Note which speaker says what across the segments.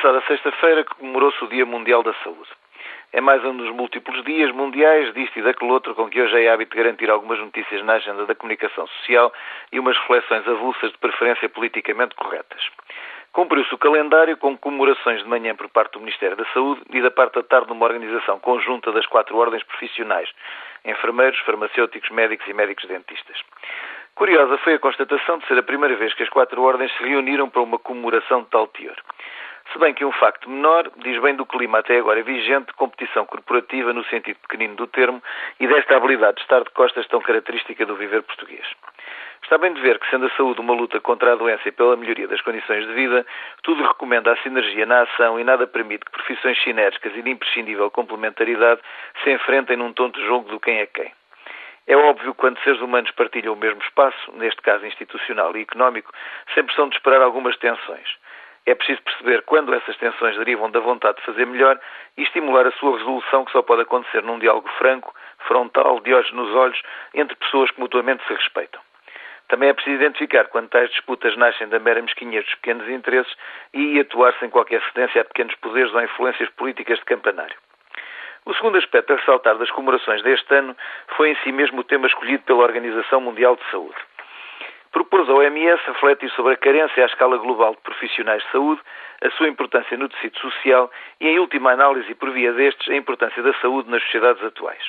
Speaker 1: passada sexta-feira comemorou-se o Dia Mundial da Saúde. É mais um dos múltiplos dias mundiais disto e daquele outro com que hoje é hábito garantir algumas notícias na agenda da comunicação social e umas reflexões avulsas de preferência politicamente corretas. Cumpriu-se o calendário com comemorações de manhã por parte do Ministério da Saúde e da parte da tarde numa organização conjunta das quatro ordens profissionais, enfermeiros, farmacêuticos, médicos e médicos dentistas. Curiosa foi a constatação de ser a primeira vez que as quatro ordens se reuniram para uma comemoração de tal teor. Se bem que um facto menor diz bem do clima até agora vigente de competição corporativa no sentido pequenino do termo e desta habilidade de estar de costas tão característica do viver português. Está bem de ver que, sendo a saúde uma luta contra a doença e pela melhoria das condições de vida, tudo recomenda a sinergia na ação e nada permite que profissões sinérgicas e de imprescindível complementaridade se enfrentem num tonto jogo do quem é quem. É óbvio que quando seres humanos partilham o mesmo espaço, neste caso institucional e económico, sempre são de esperar algumas tensões. É preciso perceber quando essas tensões derivam da vontade de fazer melhor e estimular a sua resolução, que só pode acontecer num diálogo franco, frontal, de olhos nos olhos, entre pessoas que mutuamente se respeitam. Também é preciso identificar quando tais disputas nascem da mera mesquinhez dos pequenos interesses e atuar sem qualquer cedência a pequenos poderes ou influências políticas de campanário. O segundo aspecto a ressaltar das comemorações deste ano foi em si mesmo o tema escolhido pela Organização Mundial de Saúde propôs ao OMS refletir sobre a carência à escala global de profissionais de saúde, a sua importância no tecido social e, em última análise, por via destes, a importância da saúde nas sociedades atuais.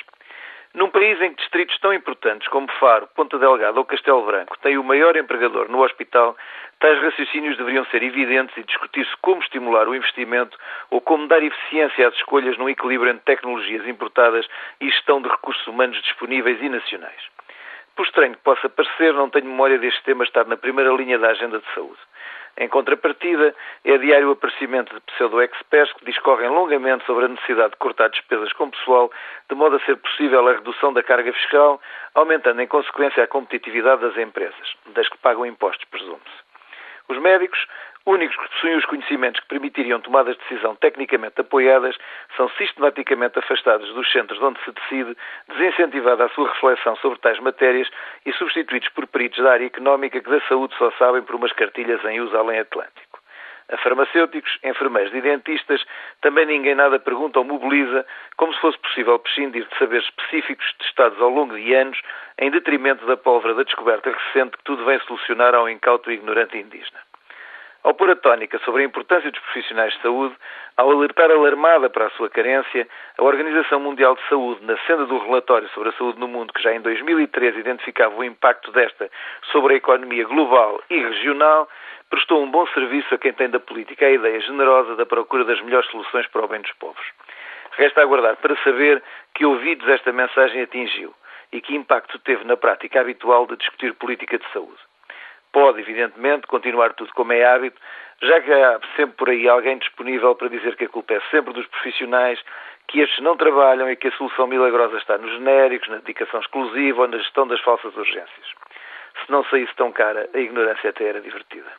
Speaker 1: Num país em que distritos tão importantes como Faro, Ponta Delgada ou Castelo Branco têm o maior empregador no hospital, tais raciocínios deveriam ser evidentes e discutir-se como estimular o investimento ou como dar eficiência às escolhas num equilíbrio entre tecnologias importadas e gestão de recursos humanos disponíveis e nacionais. Por estranho que possa parecer, não tenho memória deste tema estar na primeira linha da agenda de saúde. Em contrapartida, é diário o aparecimento de pseudo-experts que discorrem longamente sobre a necessidade de cortar despesas com pessoal, de modo a ser possível a redução da carga fiscal, aumentando em consequência a competitividade das empresas, das que pagam impostos, presume-se. Os médicos únicos que possuem os conhecimentos que permitiriam tomadas de decisão tecnicamente apoiadas, são sistematicamente afastados dos centros onde se decide, desincentivada a sua reflexão sobre tais matérias e substituídos por peritos da área económica que da saúde só sabem por umas cartilhas em uso além Atlântico. A farmacêuticos, enfermeiros e dentistas também ninguém nada pergunta ou mobiliza, como se fosse possível prescindir de saberes específicos testados ao longo de anos, em detrimento da pólvora da descoberta recente que tudo vem solucionar ao incauto e ignorante indígena. Ao pôr a tónica sobre a importância dos profissionais de saúde, ao alertar alarmada para a sua carência, a Organização Mundial de Saúde, na senda do relatório sobre a saúde no mundo, que já em 2013 identificava o impacto desta sobre a economia global e regional, prestou um bom serviço a quem tem da política a ideia generosa da procura das melhores soluções para o bem dos povos. Resta aguardar para saber que ouvidos esta mensagem atingiu e que impacto teve na prática habitual de discutir política de saúde pode, evidentemente, continuar tudo como é hábito, já que há sempre por aí alguém disponível para dizer que a culpa é sempre dos profissionais, que estes não trabalham e que a solução milagrosa está nos genéricos, na dedicação exclusiva ou na gestão das falsas urgências. Se não saísse tão cara, a ignorância até era divertida.